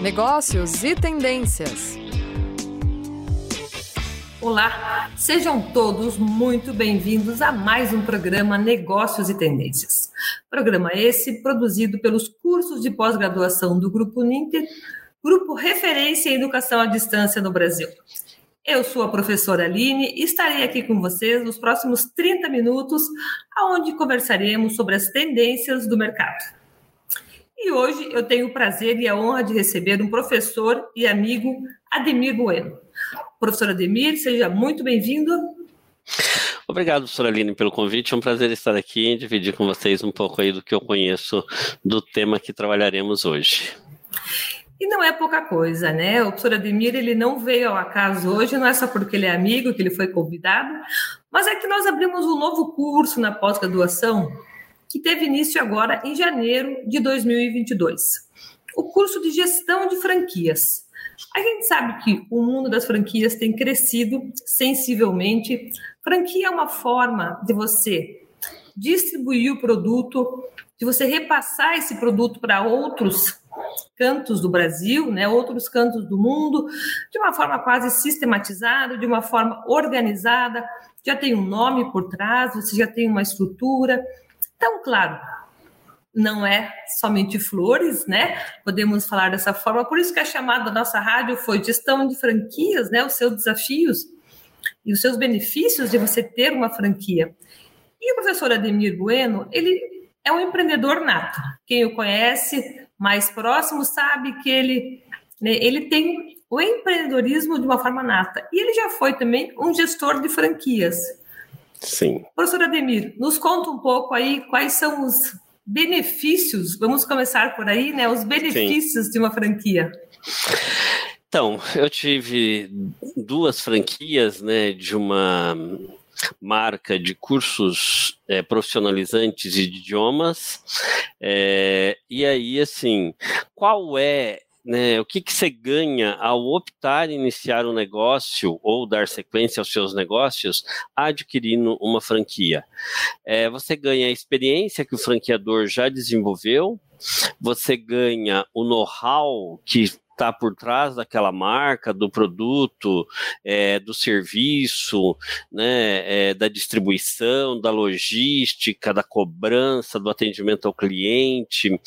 negócios e tendências. Olá, sejam todos muito bem-vindos a mais um programa Negócios e Tendências. Programa esse produzido pelos cursos de pós-graduação do Grupo Ninter, grupo referência em educação à distância no Brasil. Eu sou a professora Aline e estarei aqui com vocês nos próximos 30 minutos, onde conversaremos sobre as tendências do mercado. E hoje eu tenho o prazer e a honra de receber um professor e amigo, Ademir Bueno. Professor Ademir, seja muito bem-vindo. Obrigado, professora Aline, pelo convite. É um prazer estar aqui e dividir com vocês um pouco aí do que eu conheço do tema que trabalharemos hoje. E não é pouca coisa, né? O professor Ademir, ele não veio ao acaso hoje, não é só porque ele é amigo, que ele foi convidado, mas é que nós abrimos um novo curso na pós-graduação que teve início agora em janeiro de 2022. O curso de gestão de franquias. A gente sabe que o mundo das franquias tem crescido sensivelmente. Franquia é uma forma de você distribuir o produto, de você repassar esse produto para outros cantos do Brasil, né, outros cantos do mundo, de uma forma quase sistematizada, de uma forma organizada, já tem um nome por trás, você já tem uma estrutura, então, claro, não é somente flores, né? Podemos falar dessa forma. Por isso que a chamada da nossa rádio foi gestão de franquias, né? Os seus desafios e os seus benefícios de você ter uma franquia. E o professor Ademir Bueno, ele é um empreendedor nato. Quem o conhece mais próximo sabe que ele, né, ele tem o empreendedorismo de uma forma nata. E ele já foi também um gestor de franquias. Sim. Professor Ademir, nos conta um pouco aí quais são os benefícios, vamos começar por aí, né? Os benefícios Sim. de uma franquia. Então, eu tive duas franquias, né, de uma marca de cursos é, profissionalizantes de idiomas. É, e aí, assim, qual é né, o que, que você ganha ao optar iniciar um negócio ou dar sequência aos seus negócios adquirindo uma franquia? É, você ganha a experiência que o franqueador já desenvolveu, você ganha o know-how que está por trás daquela marca, do produto, é, do serviço, né, é, da distribuição, da logística, da cobrança, do atendimento ao cliente,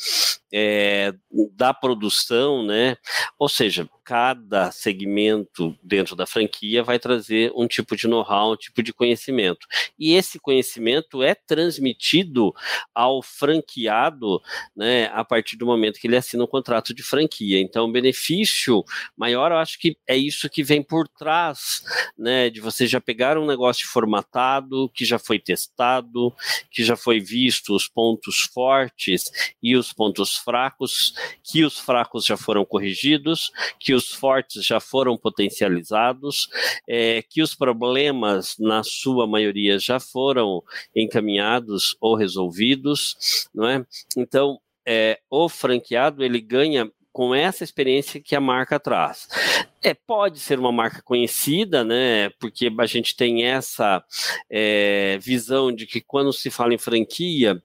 é, da produção, né? Ou seja, cada segmento dentro da franquia vai trazer um tipo de know-how, um tipo de conhecimento. E esse conhecimento é transmitido ao franqueado, né, a partir do momento que ele assina um contrato de franquia. Então, o benefício maior, eu acho que é isso que vem por trás, né, de você já pegar um negócio formatado, que já foi testado, que já foi visto os pontos fortes e os pontos fracos, que os fracos já foram corrigidos, que os fortes já foram potencializados, é, que os problemas, na sua maioria, já foram encaminhados ou resolvidos, não é? Então, é, o franqueado ele ganha com essa experiência que a marca traz. É, pode ser uma marca conhecida, né? Porque a gente tem essa é, visão de que quando se fala em franquia,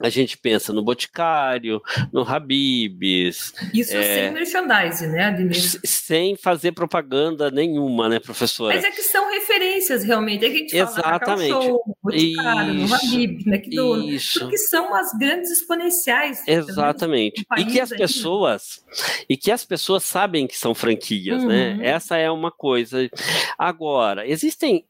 a gente pensa no Boticário, no Habibs. Isso é, sem merchandising, né, Ademir? Sem fazer propaganda nenhuma, né, professora? Mas é que são referências, realmente. É que a gente Exatamente. fala no Show, Boticário, isso, no Habibs, McDonald's. Isso. Porque são as grandes exponenciais. Exatamente. E que as pessoas... E que as pessoas sabem que são franquias, né? uhum. né? Essa é uma coisa. Agora, existem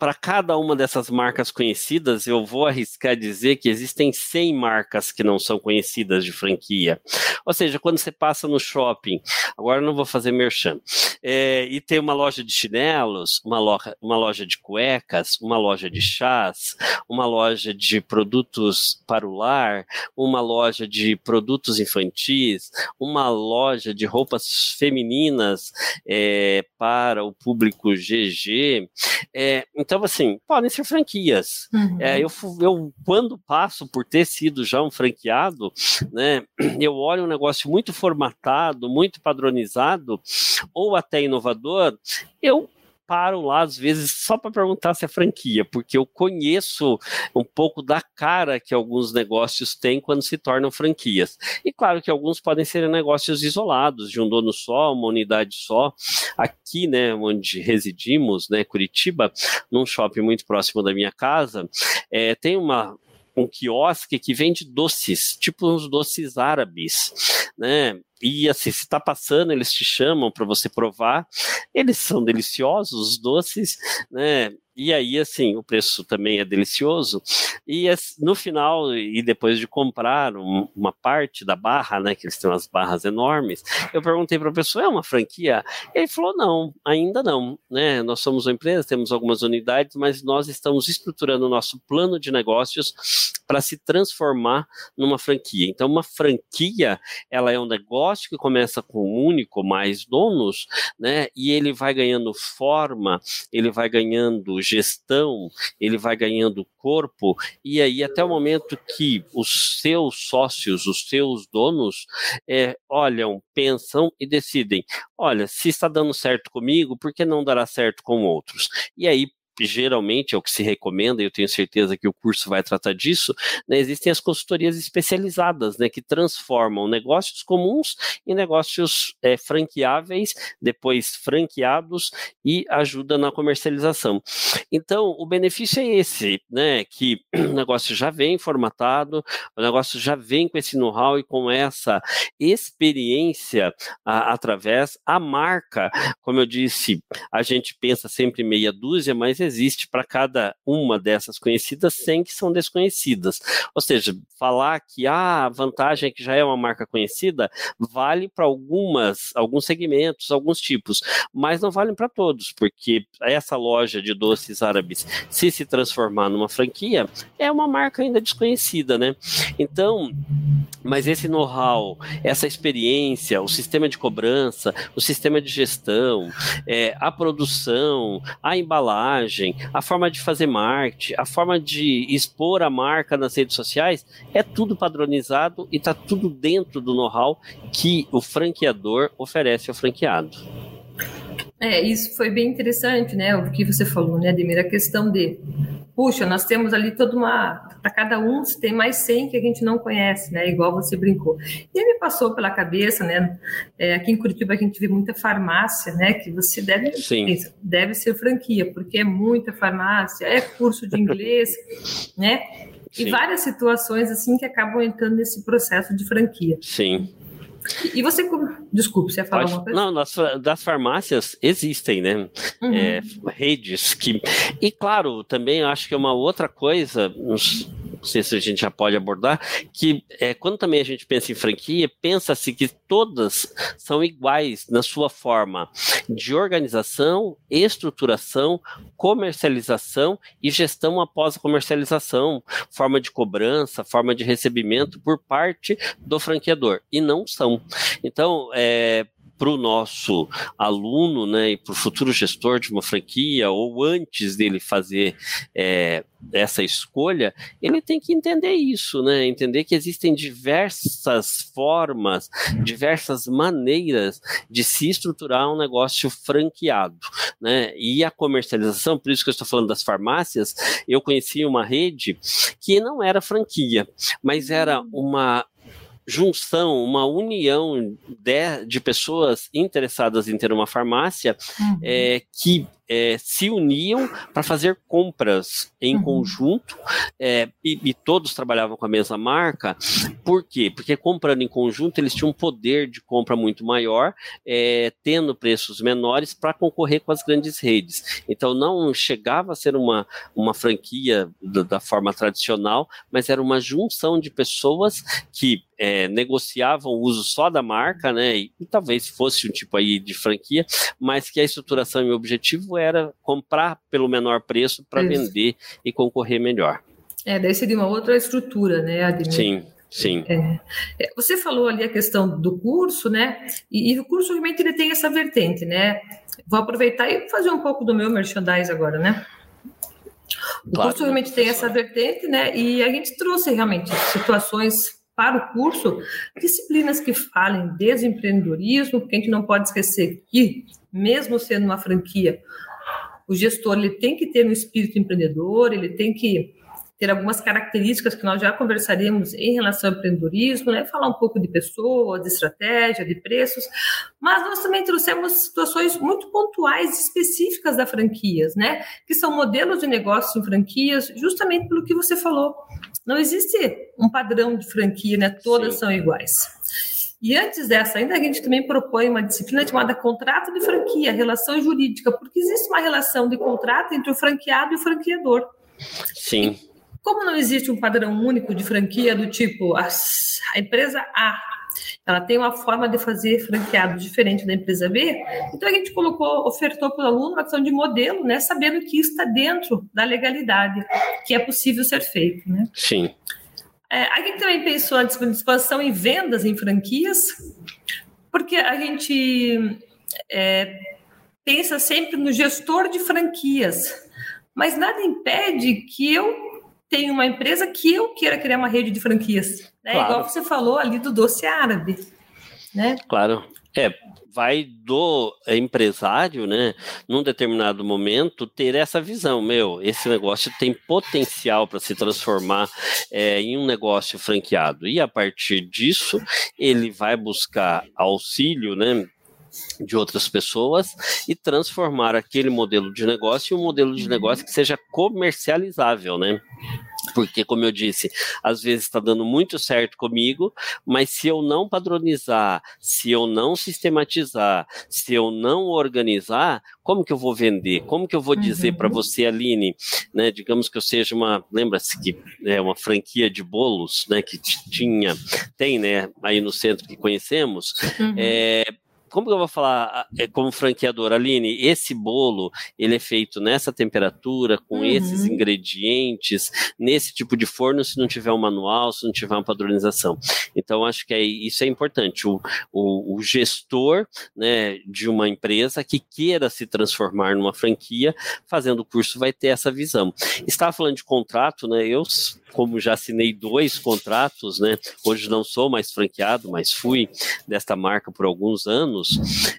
para cada uma dessas marcas conhecidas, eu vou arriscar dizer que existem 100 marcas que não são conhecidas de franquia. Ou seja, quando você passa no shopping, agora não vou fazer merchan, é, e tem uma loja de chinelos, uma loja, uma loja de cuecas, uma loja de chás, uma loja de produtos para o lar, uma loja de produtos infantis, uma loja de roupas femininas é, para o público GG. É, então, assim, podem ser franquias. Uhum. É, eu, eu, quando passo por ter sido já um franqueado, né, eu olho um negócio muito formatado, muito padronizado, ou até inovador, eu paro lá, às vezes, só para perguntar se é franquia, porque eu conheço um pouco da cara que alguns negócios têm quando se tornam franquias. E claro que alguns podem ser negócios isolados, de um dono só, uma unidade só. Aqui, né, onde residimos, né, Curitiba, num shopping muito próximo da minha casa, é, tem uma um quiosque que vende doces, tipo uns doces árabes, né? E assim, se está passando, eles te chamam para você provar. Eles são deliciosos, os doces, né? E aí, assim, o preço também é delicioso. E no final, e depois de comprar um, uma parte da barra, né, que eles têm umas barras enormes, eu perguntei para a pessoa, é uma franquia? Ele falou, não, ainda não, né? Nós somos uma empresa, temos algumas unidades, mas nós estamos estruturando o nosso plano de negócios para se transformar numa franquia. Então, uma franquia, ela é um negócio que começa com um único, mais donos, né? E ele vai ganhando forma, ele vai ganhando gestão, ele vai ganhando corpo, e aí até o momento que os seus sócios, os seus donos, é, olham, pensam e decidem: olha, se está dando certo comigo, por que não dará certo com outros? E aí geralmente é o que se recomenda, e eu tenho certeza que o curso vai tratar disso, né, existem as consultorias especializadas, né, que transformam negócios comuns em negócios é, franqueáveis, depois franqueados e ajuda na comercialização. Então, o benefício é esse, né, que o negócio já vem formatado, o negócio já vem com esse know-how e com essa experiência a, através a marca, como eu disse, a gente pensa sempre meia dúzia, mas existe para cada uma dessas conhecidas 100 que são desconhecidas. Ou seja, falar que ah, a vantagem é que já é uma marca conhecida vale para algumas, alguns segmentos, alguns tipos, mas não vale para todos, porque essa loja de doces árabes, se se transformar numa franquia, é uma marca ainda desconhecida, né? Então, mas esse know-how, essa experiência, o sistema de cobrança, o sistema de gestão, é, a produção, a embalagem, a forma de fazer marketing, a forma de expor a marca nas redes sociais, é tudo padronizado e está tudo dentro do know-how que o franqueador oferece ao franqueado. É, isso foi bem interessante, né? O que você falou, né, Ademir? A questão de puxa, nós temos ali toda uma. Para cada um tem mais 100 que a gente não conhece, né? Igual você brincou. E aí me passou pela cabeça, né? É, aqui em Curitiba a gente vê muita farmácia, né? Que você deve, deve ser franquia, porque é muita farmácia, é curso de inglês, né? E Sim. várias situações assim que acabam entrando nesse processo de franquia. Sim. E você, desculpe, você ia falar Pode, alguma coisa? Não, das, das farmácias existem, né? Uhum. É, redes que. E claro, também acho que é uma outra coisa, não sei se a gente já pode abordar, que é, quando também a gente pensa em franquia, pensa-se que todas são iguais na sua forma de organização, estruturação, comercialização e gestão após a comercialização, forma de cobrança, forma de recebimento por parte do franqueador. E não são. Então, é, para o nosso aluno né, e para o futuro gestor de uma franquia, ou antes dele fazer é, essa escolha, ele tem que entender isso, né? Entender que existem diversas formas, diversas maneiras de se estruturar um negócio franqueado, né? E a comercialização, por isso que eu estou falando das farmácias, eu conheci uma rede que não era franquia, mas era uma junção, uma união de, de pessoas interessadas em ter uma farmácia uhum. é, que é, se uniam para fazer compras em uhum. conjunto é, e, e, todos trabalhavam com a mesma marca. Por quê? Porque comprando em conjunto eles tinham um poder de compra muito maior, é, tendo preços menores para concorrer com as grandes redes. Então não chegava a ser uma, uma franquia da, da forma tradicional, mas era uma junção de pessoas que é, negociavam o uso só da marca, né? E, e, talvez fosse um tipo aí de franquia, mas que a estruturação e o objetivo era comprar pelo menor preço para vender e concorrer melhor. É, daí seria uma outra estrutura, né, Ademir? Sim. Sim. É, é, você falou ali a questão do curso, né? E, e, o curso realmente ele tem essa vertente, né? Vou aproveitar e fazer um pouco do meu merchandise agora, né? O claro, curso realmente tem essa vertente, né? E a gente trouxe realmente situações para o curso disciplinas que falem de empreendedorismo, porque a gente não pode esquecer que, mesmo sendo uma franquia, o gestor ele tem que ter um espírito empreendedor, ele tem que ter algumas características que nós já conversaremos em relação ao empreendedorismo, né? falar um pouco de pessoas, de estratégia, de preços, mas nós também trouxemos situações muito pontuais, específicas da franquias, né? que são modelos de negócio em franquias, justamente pelo que você falou. Não existe um padrão de franquia, né? todas Sim. são iguais. E antes dessa, ainda a gente também propõe uma disciplina chamada contrato de franquia, relação jurídica, porque existe uma relação de contrato entre o franqueado e o franqueador. Sim. Como não existe um padrão único de franquia do tipo a, a empresa A ela tem uma forma de fazer franqueado diferente da empresa B. Então a gente colocou, ofertou para o aluno uma questão de modelo, né, sabendo que está dentro da legalidade, que é possível ser feito, né? Sim. É, a gente também pensou na expansão em vendas em franquias, porque a gente é, pensa sempre no gestor de franquias, mas nada impede que eu tem uma empresa que eu queira criar uma rede de franquias. Né? Claro. Igual você falou ali do doce árabe. Né? Claro. É, vai do empresário, né, num determinado momento, ter essa visão, meu, esse negócio tem potencial para se transformar é, em um negócio franqueado. E a partir disso, ele vai buscar auxílio, né, de outras pessoas e transformar aquele modelo de negócio em um modelo de negócio que seja comercializável, né? Porque, como eu disse, às vezes está dando muito certo comigo, mas se eu não padronizar, se eu não sistematizar, se eu não organizar, como que eu vou vender? Como que eu vou dizer uhum. para você, Aline, né? Digamos que eu seja uma, lembra-se que é uma franquia de bolos, né? Que tinha, tem, né? Aí no centro que conhecemos. Uhum. É, como que eu vou falar é, como franqueador, Aline? Esse bolo ele é feito nessa temperatura, com uhum. esses ingredientes, nesse tipo de forno, se não tiver um manual, se não tiver uma padronização. Então, acho que é, isso é importante. O, o, o gestor né, de uma empresa que queira se transformar numa franquia, fazendo o curso, vai ter essa visão. Estava falando de contrato, né? Eu como já assinei dois contratos, né? Hoje não sou mais franqueado, mas fui desta marca por alguns anos.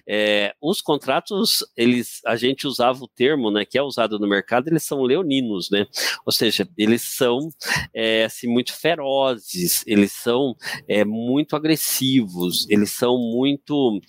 É, os contratos, eles, a gente usava o termo, né? Que é usado no mercado, eles são leoninos, né? Ou seja, eles são é, assim muito ferozes, eles são é, muito agressivos, eles são muito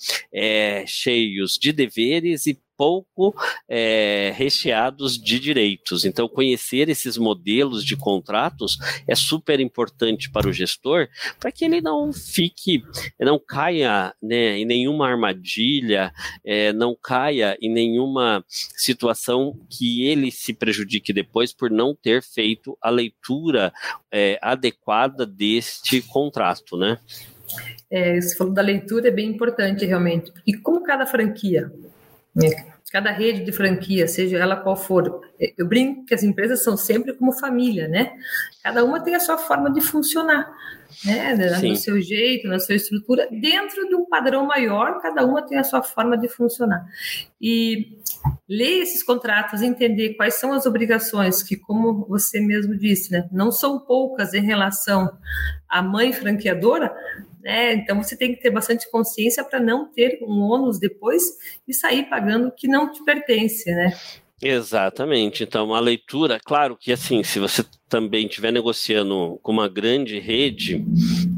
cheios de deveres e pouco é, recheados de direitos. Então, conhecer esses modelos de contratos é super importante para o gestor, para que ele não fique, não caia né, em nenhuma armadilha, é, não caia em nenhuma situação que ele se prejudique depois por não ter feito a leitura é, adequada deste contrato, né? É, você falou da leitura, é bem importante realmente. E como cada franquia né? Cada rede de franquia, seja ela qual for, eu brinco que as empresas são sempre como família, né? Cada uma tem a sua forma de funcionar, né? No seu jeito, na sua estrutura, dentro de um padrão maior, cada uma tem a sua forma de funcionar. E ler esses contratos, entender quais são as obrigações que, como você mesmo disse, né, não são poucas em relação à mãe franqueadora, né? Então você tem que ter bastante consciência para não ter um ônus depois e sair pagando o que não te pertence, né? Exatamente. Então, a leitura, claro que assim, se você também estiver negociando com uma grande rede,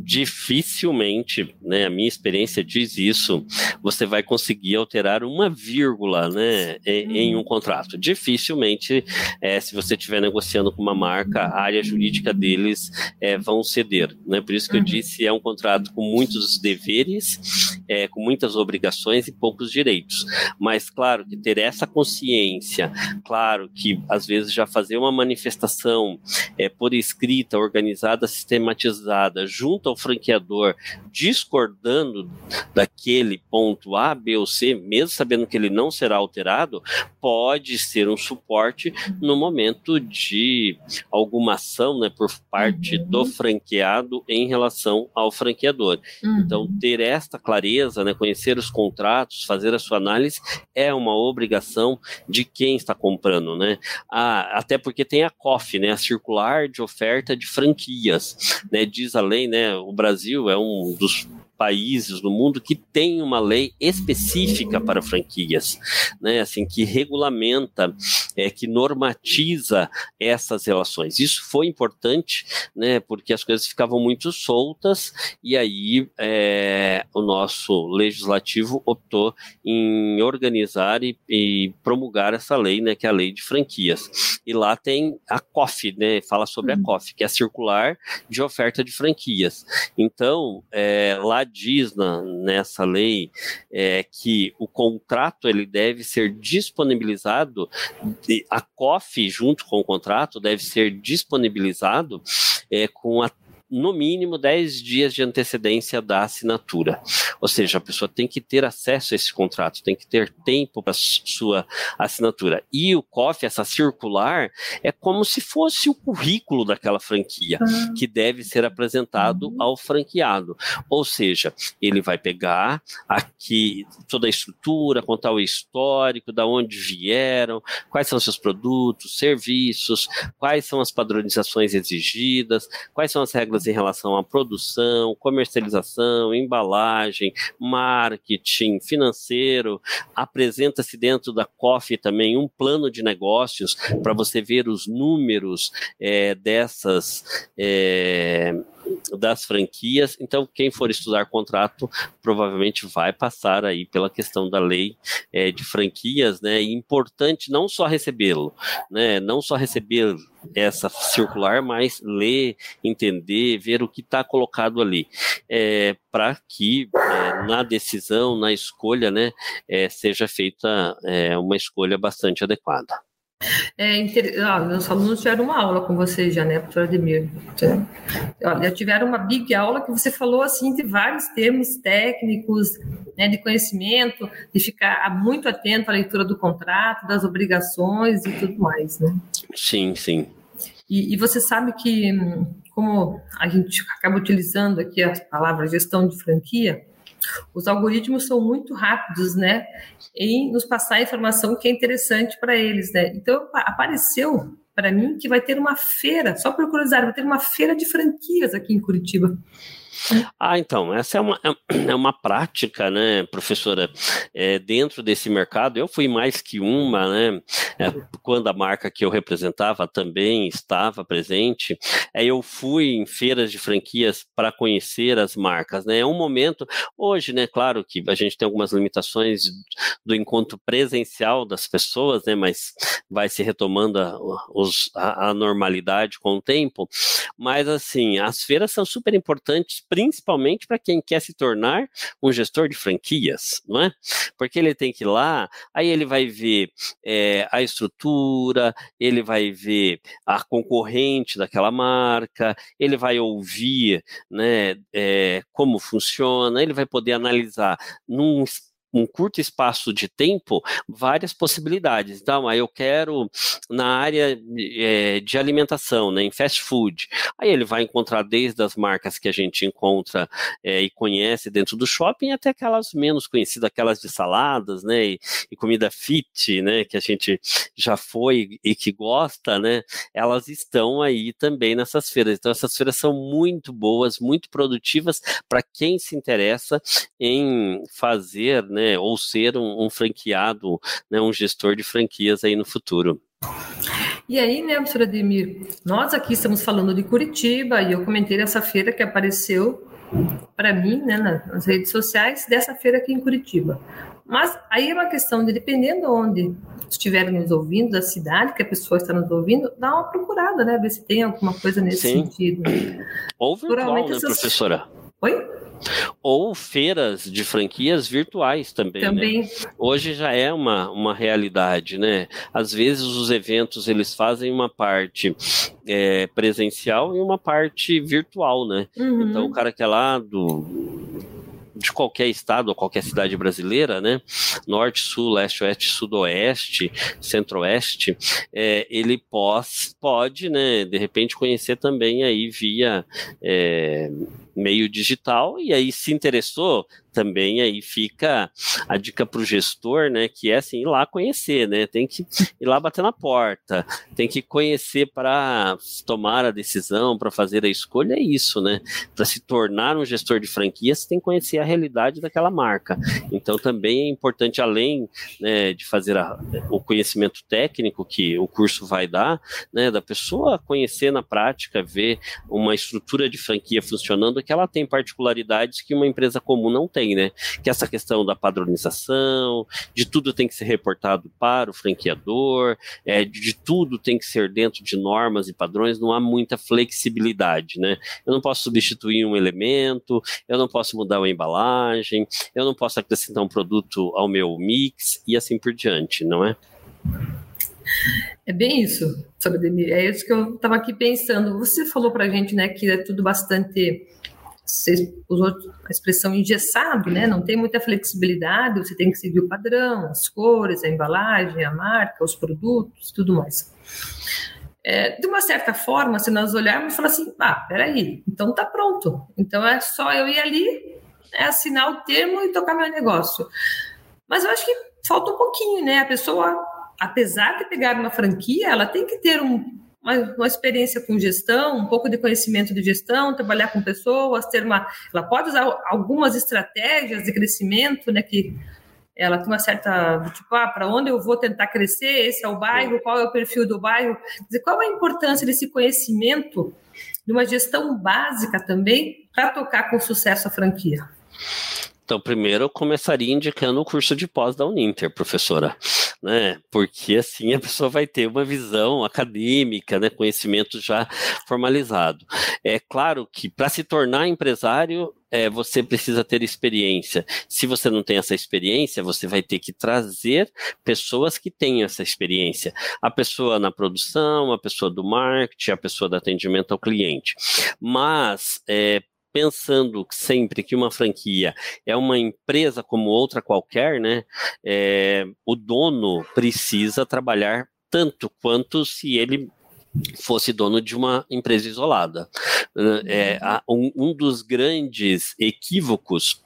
dificilmente, né, a minha experiência diz isso, você vai conseguir alterar uma vírgula, né, em, um contrato. Dificilmente, é, se você estiver negociando com uma marca, a área jurídica deles é, vão ceder, né? Por isso que eu uhum. disse, é um contrato com muitos deveres, é, com muitas obrigações e poucos direitos. Mas, claro, que ter essa consciência, claro que às vezes já fazer uma manifestação é, por escrita, organizada, sistematizada, junto ao franqueador, discordando daquele ponto A, B ou C, mesmo sabendo que ele não será alterado, pode ser um suporte no momento de alguma ação né, por parte uhum. do franqueado em relação ao franqueador. Uhum. Então, ter esta clareza, né, conhecer os contratos, fazer a sua análise, é uma obrigação de quem está comprando. Né? Ah, até porque tem a COF, né, a de oferta de franquias, né? Diz a lei, né? O Brasil é um dos países no mundo que tem uma lei específica para franquias, né? Assim que regulamenta, é, que normatiza essas relações. Isso foi importante, né? Porque as coisas ficavam muito soltas e aí é, o nosso legislativo optou em organizar e, e, promulgar essa lei, né? Que é a lei de franquias. E lá tem a COF, né? Fala sobre a uhum. COF, que é a circular de oferta de franquias. Então, é, lá diz na, nessa lei é, que o contrato ele deve ser disponibilizado, a COF junto com o contrato deve ser disponibilizado é, com a no mínimo 10 dias de antecedência da assinatura. Ou seja, a pessoa tem que ter acesso a esse contrato, tem que ter tempo para sua assinatura. E o COF, essa circular, é como se fosse o currículo daquela franquia, ah. que deve ser apresentado uhum. ao franqueado. Ou seja, ele vai pegar aqui toda a estrutura, contar o histórico, da onde vieram, quais são seus produtos, serviços, quais são as padronizações exigidas, quais são as regras regras em relação à produção, comercialização, embalagem, marketing, financeiro. Apresenta-se dentro da COF também um plano de negócios para você ver os números é, dessas. É, das franquias. Então, quem for estudar contrato provavelmente vai passar aí pela questão da lei é, de franquias, né? E importante não só recebê-lo, né? Não só receber essa circular, mas ler, entender, ver o que está colocado ali, é, para que é, na decisão, na escolha, né, é, seja feita é, uma escolha bastante adequada. É, inter... ah, meus alunos tiveram uma aula com você já, né, professor Ademir? Já tiveram uma big aula que você falou assim de vários termos técnicos, né, de conhecimento, de ficar muito atento à leitura do contrato, das obrigações e tudo mais, né? Sim, sim. E, e você sabe que, como a gente acaba utilizando aqui a palavra gestão de franquia, os algoritmos são muito rápidos, né, em nos passar informação que é interessante para eles, né. Então apareceu para mim que vai ter uma feira, só por curiosidade, vai ter uma feira de franquias aqui em Curitiba. Ah, então, essa é uma, é, é uma prática, né, professora, é, dentro desse mercado. Eu fui mais que uma, né, é, quando a marca que eu representava também estava presente. É, eu fui em feiras de franquias para conhecer as marcas, né. É um momento, hoje, né, claro que a gente tem algumas limitações do encontro presencial das pessoas, né, mas vai se retomando a, a, a normalidade com o tempo. Mas, assim, as feiras são super importantes principalmente para quem quer se tornar um gestor de franquias, não é? Porque ele tem que ir lá, aí ele vai ver é, a estrutura, ele vai ver a concorrente daquela marca, ele vai ouvir né, é, como funciona, ele vai poder analisar num um curto espaço de tempo várias possibilidades. Então, aí eu quero na área é, de alimentação, né, em fast food. Aí ele vai encontrar desde as marcas que a gente encontra é, e conhece dentro do shopping até aquelas menos conhecidas, aquelas de saladas, né, e, e, comida fit, né, que a gente já foi e que gosta, né, elas estão aí também nessas feiras. Então, essas feiras são muito boas, muito produtivas para quem se interessa em fazer, né, né, ou ser um, um franqueado, né, um gestor de franquias aí no futuro. E aí, né, professor Ademir, nós aqui estamos falando de Curitiba e eu comentei essa feira que apareceu para mim, né, nas redes sociais, dessa feira aqui em Curitiba. Mas aí é uma questão de, dependendo onde estiverem nos ouvindo, da cidade que a pessoa está nos ouvindo, dá uma procurada, né, ver se tem alguma coisa nesse Sim. sentido. Ou virtual, né, essas... professora? Oi? Ou feiras de franquias virtuais também. Né? Também. Né? Hoje já é uma, uma realidade, né? Às vezes os eventos eles fazem uma parte é, presencial e uma parte virtual, né? Uhum. Então o cara que é lá do de qualquer estado ou qualquer cidade brasileira, né? Norte, sul, leste, oeste, sudoeste, centro-oeste, é, ele pós, pode, né? De repente conhecer também aí via é, meio digital, e aí se interessou, também aí fica a dica para o gestor, né, que é assim, ir lá conhecer, né, tem que ir lá bater na porta, tem que conhecer para tomar a decisão, para fazer a escolha, é isso, né, para se tornar um gestor de franquia, você tem que conhecer a realidade daquela marca, então também é importante, além né, de fazer a, o conhecimento técnico que o curso vai dar, né, da pessoa conhecer na prática, ver uma estrutura de franquia funcionando, que ela tem particularidades que uma empresa comum não tem, né? Que essa questão da padronização, de tudo tem que ser reportado para o franqueador, é, de tudo tem que ser dentro de normas e padrões, não há muita flexibilidade, né? Eu não posso substituir um elemento, eu não posso mudar a embalagem, eu não posso acrescentar um produto ao meu mix e assim por diante, não é? É bem isso, Sabademir. É isso que eu estava aqui pensando. Você falou para a gente, né, que é tudo bastante você usou a expressão engessado, né? Não tem muita flexibilidade, você tem que seguir o padrão, as cores, a embalagem, a marca, os produtos, tudo mais. É, de uma certa forma, se nós olharmos e falar assim, ah, peraí, então tá pronto. Então é só eu ir ali, é, assinar o termo e tocar meu negócio. Mas eu acho que falta um pouquinho, né? A pessoa, apesar de pegar uma franquia, ela tem que ter um, uma, uma, experiência com gestão, um pouco de conhecimento de gestão, trabalhar com pessoas, ter uma. Ela pode usar algumas estratégias de crescimento, né? Que ela tem uma certa. Tipo, ah, para onde eu vou tentar crescer? Esse é o bairro, qual é o perfil do bairro? Quer dizer, qual é a importância desse conhecimento, de uma gestão básica também, para tocar com sucesso a franquia? Então, primeiro eu começaria indicando o curso de pós da Uninter, professora, né? Porque assim a pessoa vai ter uma visão acadêmica, né? Conhecimento já formalizado. É claro que para se tornar empresário, é, você precisa ter experiência. Se você não tem essa experiência, você vai ter que trazer pessoas que tenham essa experiência. A pessoa na produção, a pessoa do marketing, a pessoa do atendimento ao cliente. Mas, é, pensando sempre que uma franquia é uma empresa como outra qualquer, né? É, o dono precisa trabalhar tanto quanto se ele fosse dono de uma empresa isolada. É, um, um dos grandes equívocos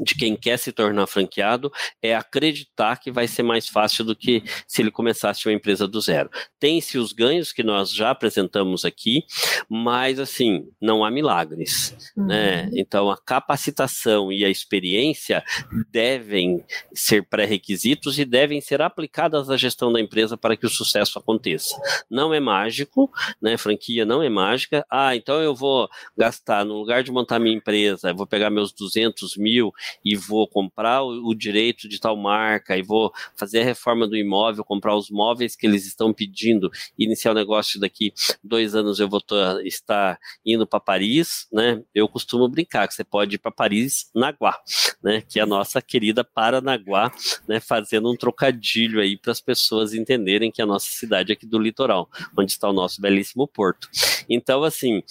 de quem quer se tornar franqueado é acreditar que vai ser mais fácil do que se ele começasse uma empresa do zero. Tem-se os ganhos que nós já apresentamos aqui, mas assim, não há milagres. Uhum. Né? Então, a capacitação e a experiência devem ser pré-requisitos e devem ser aplicadas à gestão da empresa para que o sucesso aconteça. Não é mágico, né? franquia não é mágica. Ah, então eu vou gastar, no lugar de montar minha empresa, eu vou pegar meus 200 mil e vou comprar o, o direito de tal marca e vou fazer a reforma do imóvel, comprar os móveis que eles estão pedindo, iniciar o negócio daqui dois anos eu vou estar indo para Paris, né? Eu costumo brincar que você pode ir para Paris Naguá, né? Que é a nossa querida Paranaguá, né? Fazendo um trocadilho aí para as pessoas entenderem que a nossa cidade é aqui do litoral, onde está o nosso belíssimo porto. Então, assim,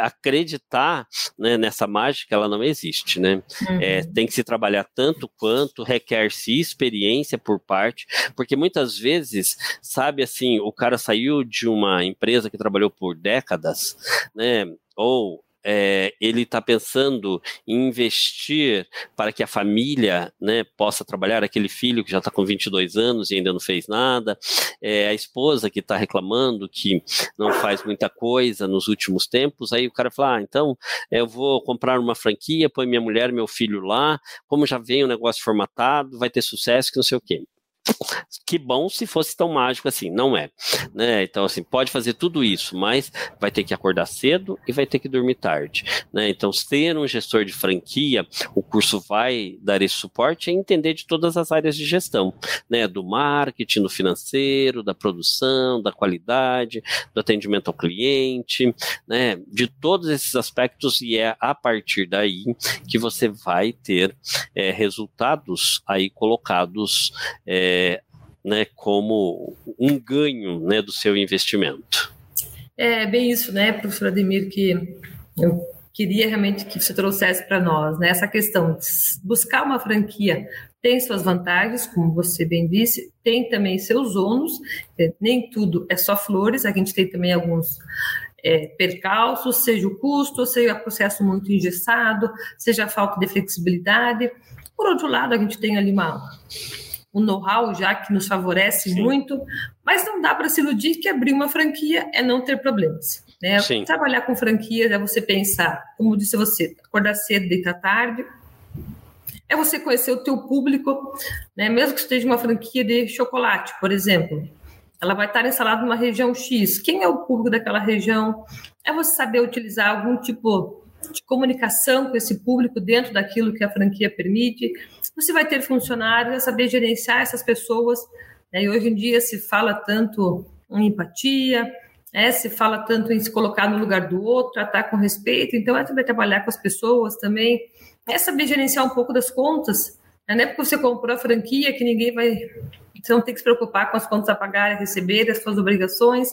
acreditar né, nessa mágica, ela não existe, né? Uhum. É, tem que se trabalhar tanto quanto, requer-se experiência por parte, porque muitas vezes, sabe assim, o cara saiu de uma empresa que trabalhou por décadas, né? Ou é, ele está pensando em investir para que a família né, possa trabalhar, aquele filho que já está com 22 anos e ainda não fez nada, é, a esposa que está reclamando que não faz muita coisa nos últimos tempos, aí o cara fala, ah, então eu vou comprar uma franquia, põe minha mulher meu filho lá, como já vem o negócio formatado, vai ter sucesso, que não sei o quê que bom se fosse tão mágico assim, não é. Né? Então, assim, pode fazer tudo isso, mas vai ter que acordar cedo e vai ter que dormir tarde. Né? Então, ser um gestor de franquia, o curso vai dar esse suporte e entender de todas as áreas de gestão, né? do marketing, do financeiro, da produção, da qualidade, do atendimento ao cliente, né? de todos esses aspectos, e é a partir daí que você vai ter é, resultados aí colocados. É, é, né, como um ganho né, do seu investimento. É bem isso, né, professor Ademir, que eu queria realmente que você trouxesse para nós, né, essa questão de buscar uma franquia tem suas vantagens, como você bem disse, tem também seus ônus, nem tudo é só flores, a gente tem também alguns é, percalços, seja o custo, seja o processo muito engessado, seja a falta de flexibilidade. Por outro lado, a gente tem ali uma, um know-how já que nos favorece Sim. muito, mas não dá para se iludir que abrir uma franquia é não ter problemas. Né? Trabalhar com franquias é você pensar, como disse você, acordar cedo, deitar tarde, é você conhecer o teu público, né? mesmo que esteja uma franquia de chocolate, por exemplo. Ela vai estar instalada numa região X. Quem é o público daquela região? É você saber utilizar algum tipo de comunicação com esse público dentro daquilo que a franquia permite. Você vai ter funcionários, é saber gerenciar essas pessoas. Né? E hoje em dia se fala tanto em empatia, né? se fala tanto em se colocar no lugar do outro, tratar com respeito. Então, é saber trabalhar com as pessoas também, é saber gerenciar um pouco das contas. Né? Não é porque você comprou a franquia que ninguém vai. Você não tem que se preocupar com as contas a pagar e receber, as suas obrigações,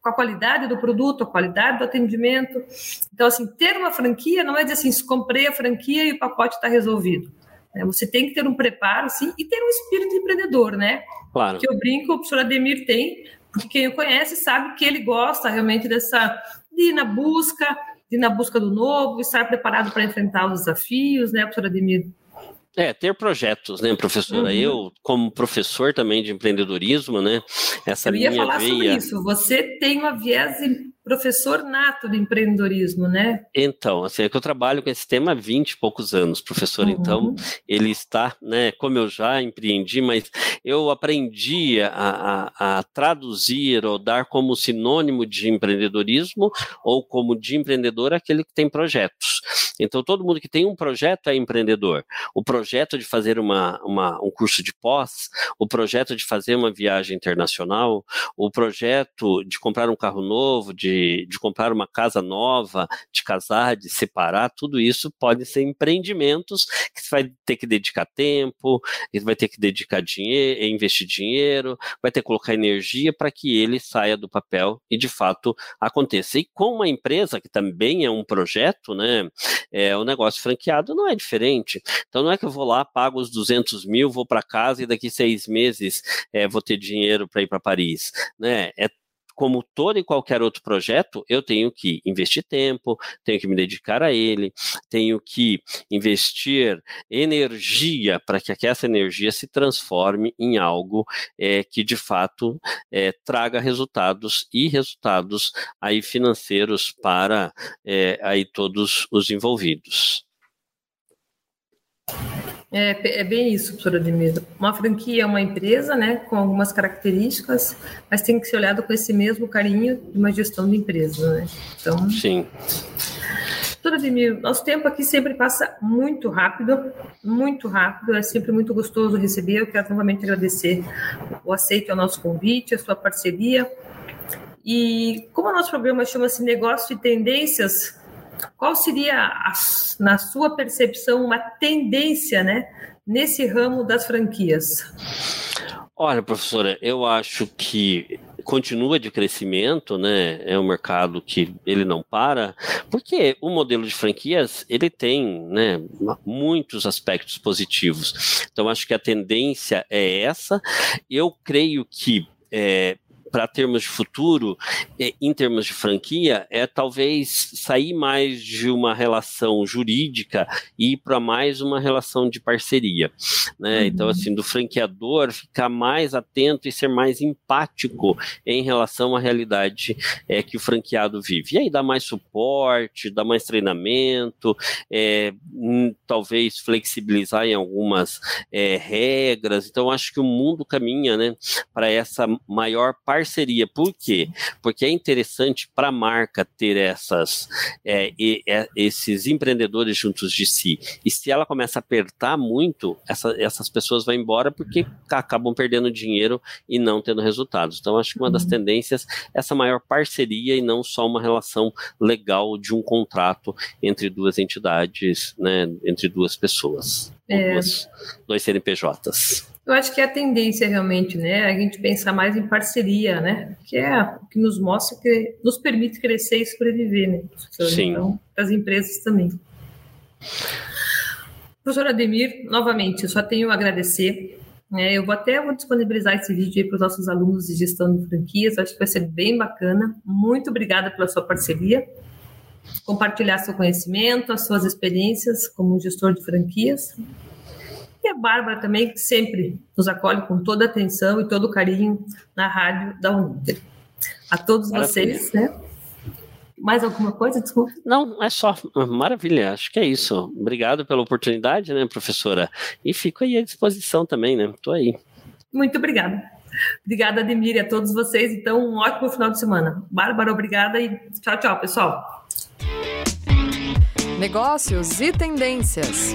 com a qualidade do produto, a qualidade do atendimento. Então, assim, ter uma franquia não é dizer assim, comprei a franquia e o pacote está resolvido. Né? Você tem que ter um preparo, sim, e ter um espírito empreendedor, né? Claro. Que eu brinco, o professor Ademir tem, porque quem o conhece sabe que ele gosta realmente dessa de ir na busca, de ir na busca do novo, estar preparado para enfrentar os desafios, né, professor Ademir? É, ter projetos, né, professora? Uhum. Eu, como professor também de empreendedorismo, né, essa Eu ia minha falar veia... sobre isso. Você tem uma viés professor nato de empreendedorismo, né? Então, assim, é que eu trabalho com esse tema há 20 e poucos anos, professor. Uhum. Então, ele está, né, como eu já empreendi, mas eu aprendi a, a, a, traduzir ou dar como sinônimo de empreendedorismo ou como de empreendedor aquele que tem projetos. Então, todo mundo que tem um projeto é empreendedor. O projeto de fazer uma, uma, um curso de pós, o projeto de fazer uma viagem internacional, o projeto de comprar um carro novo, de de, comprar uma casa nova, de casar, de separar, tudo isso pode ser empreendimentos que você vai ter que dedicar tempo, vai ter que dedicar dinheiro, investir dinheiro, vai ter que colocar energia para que ele saia do papel e de fato aconteça. E com uma empresa que também é um projeto, né, é, o negócio franqueado não é diferente. Então não é que eu vou lá, pago os 200 mil, vou para casa e daqui seis meses é, vou ter dinheiro para ir para Paris, né? É como todo e qualquer outro projeto, eu tenho que investir tempo, tenho que me dedicar a ele, tenho que investir energia para que essa energia se transforme em algo é, que de fato é, traga resultados e resultados aí financeiros para é, aí todos os envolvidos. É, é bem isso, professora Ademir. Uma franquia é uma empresa, né, com algumas características, mas tem que ser olhado com esse mesmo carinho de uma gestão de empresa, né? Então, Sim. Doutora Ademir, nosso tempo aqui sempre passa muito rápido, muito rápido, é sempre muito gostoso receber. Eu quero novamente agradecer o aceito ao nosso convite, a sua parceria. E como o nosso programa chama-se Negócio e Tendências, qual seria, a, na sua percepção, uma tendência né, nesse ramo das franquias? Olha, professora, eu acho que continua de crescimento, né? É um mercado que ele não para, porque o modelo de franquias ele tem, né, muitos aspectos positivos. Então acho que a tendência é essa. Eu creio que é, para termos de futuro, em termos de franquia, é talvez sair mais de uma relação jurídica e ir para mais uma relação de parceria. Né? Uhum. Então, assim, do franqueador ficar mais atento e ser mais empático em relação à realidade é, que o franqueado vive. E aí dá mais suporte, dá mais treinamento, é, hum, talvez flexibilizar em algumas é, regras. Então, acho que o mundo caminha né, para essa maior parceria parceria. Por quê? Porque é interessante para a marca ter essas, é, e, é, esses empreendedores juntos de si. E se ela começa a apertar muito, essa, essas pessoas vão embora porque acabam perdendo dinheiro e não tendo resultados. Então, acho que uma das uhum. tendências é essa maior parceria e não só uma relação legal de um contrato entre duas entidades, né, entre duas pessoas, é. duas, dois CNPJs. Eu acho que é a tendência realmente, né? A gente pensar mais em parceria, né? Que é o que nos mostra que nos permite crescer e sobreviver, né? Sim. Então, as empresas também. Professor Ademir, novamente, eu só tenho a agradecer. É, eu vou até vou disponibilizar esse vídeo para os nossos alunos de gestão de franquias. Acho que vai ser bem bacana. Muito obrigada pela sua parceria. Compartilhar seu conhecimento, as suas experiências como gestor de franquias. E a Bárbara também, que sempre nos acolhe com toda a atenção e todo o carinho na rádio da Uninter. A todos Maravilha. vocês, né? Mais alguma coisa? Desculpa. Não, é só. Maravilha, acho que é isso. Obrigado pela oportunidade, né, professora? E fico aí à disposição também, né? Estou aí. Muito obrigada. Obrigada, Ademir, e a todos vocês. Então, um ótimo final de semana. Bárbara, obrigada e tchau, tchau, pessoal. Negócios e tendências.